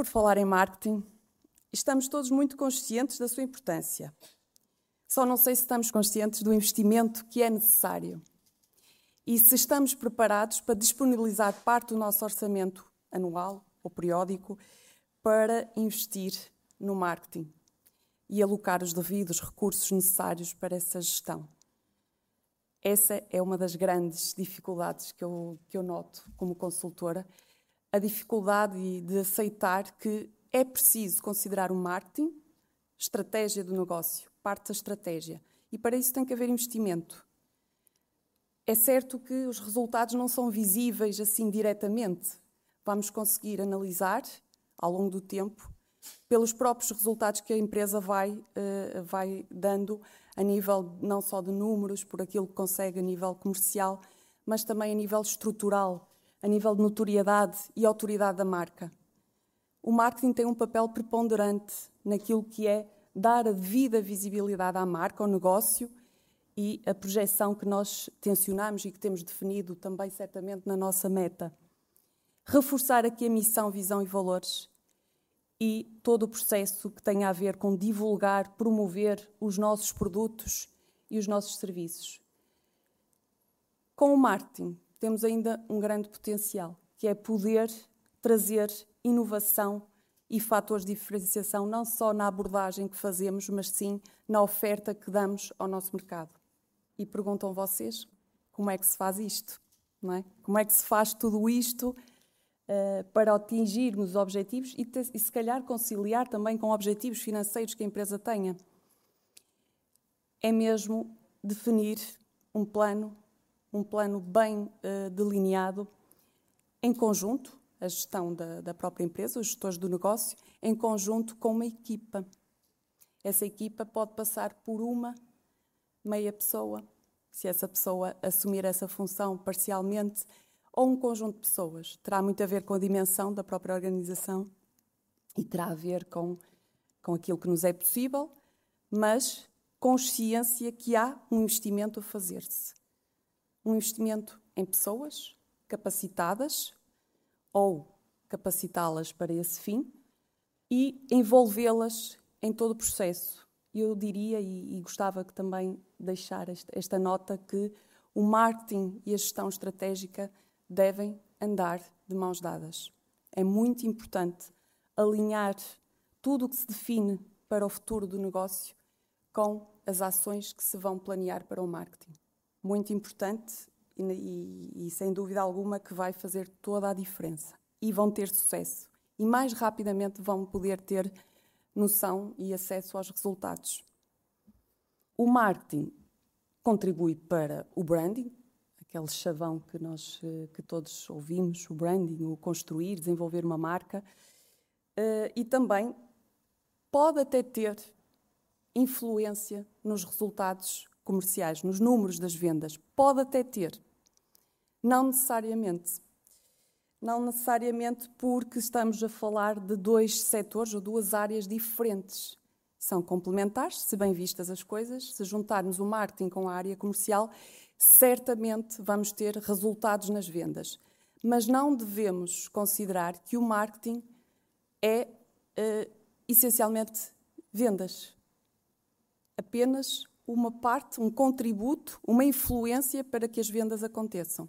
Por falar em marketing, estamos todos muito conscientes da sua importância. Só não sei se estamos conscientes do investimento que é necessário e se estamos preparados para disponibilizar parte do nosso orçamento anual ou periódico para investir no marketing e alocar os devidos recursos necessários para essa gestão. Essa é uma das grandes dificuldades que eu, que eu noto como consultora, a dificuldade de aceitar que é preciso considerar o marketing estratégia do negócio, parte da estratégia. E para isso tem que haver investimento. É certo que os resultados não são visíveis assim diretamente. Vamos conseguir analisar ao longo do tempo pelos próprios resultados que a empresa vai, uh, vai dando a nível não só de números, por aquilo que consegue a nível comercial, mas também a nível estrutural, a nível de notoriedade e autoridade da marca. O marketing tem um papel preponderante naquilo que é dar a devida visibilidade à marca, ao negócio e a projeção que nós tensionamos e que temos definido também certamente na nossa meta. Reforçar aqui a missão, visão e valores e todo o processo que tem a ver com divulgar, promover os nossos produtos e os nossos serviços. Com o marketing, temos ainda um grande potencial, que é poder trazer inovação e fatores de diferenciação, não só na abordagem que fazemos, mas sim na oferta que damos ao nosso mercado. E perguntam vocês como é que se faz isto? Não é? Como é que se faz tudo isto uh, para atingirmos os objetivos e, e, se calhar, conciliar também com objetivos financeiros que a empresa tenha. É mesmo definir um plano, um plano bem uh, delineado, em conjunto, a gestão da, da própria empresa, os gestores do negócio, em conjunto com uma equipa. Essa equipa pode passar por uma meia pessoa, se essa pessoa assumir essa função parcialmente, ou um conjunto de pessoas. Terá muito a ver com a dimensão da própria organização e terá a ver com, com aquilo que nos é possível, mas consciência que há um investimento a fazer-se. Um investimento em pessoas capacitadas ou capacitá-las para esse fim e envolvê-las em todo o processo. Eu diria e, e gostava que também deixar esta, esta nota que o marketing e a gestão estratégica devem andar de mãos dadas. É muito importante alinhar tudo o que se define para o futuro do negócio com as ações que se vão planear para o marketing. Muito importante e, e, sem dúvida alguma que vai fazer toda a diferença. E vão ter sucesso. E mais rapidamente vão poder ter noção e acesso aos resultados. O marketing contribui para o branding, aquele chavão que nós eh, que todos ouvimos, o branding, o construir, desenvolver uma marca, eh, e também pode até ter influência nos resultados comerciais, nos números das vendas, pode até ter. Não necessariamente. Não necessariamente porque estamos a falar de dois setores ou duas áreas diferentes. São complementares, se bem vistas as coisas. Se juntarmos o marketing com a área comercial, certamente vamos ter resultados nas vendas. Mas não devemos considerar que o marketing é uh, essencialmente vendas. Apenas uma parte, um contributo, uma influência para que as vendas aconteçam.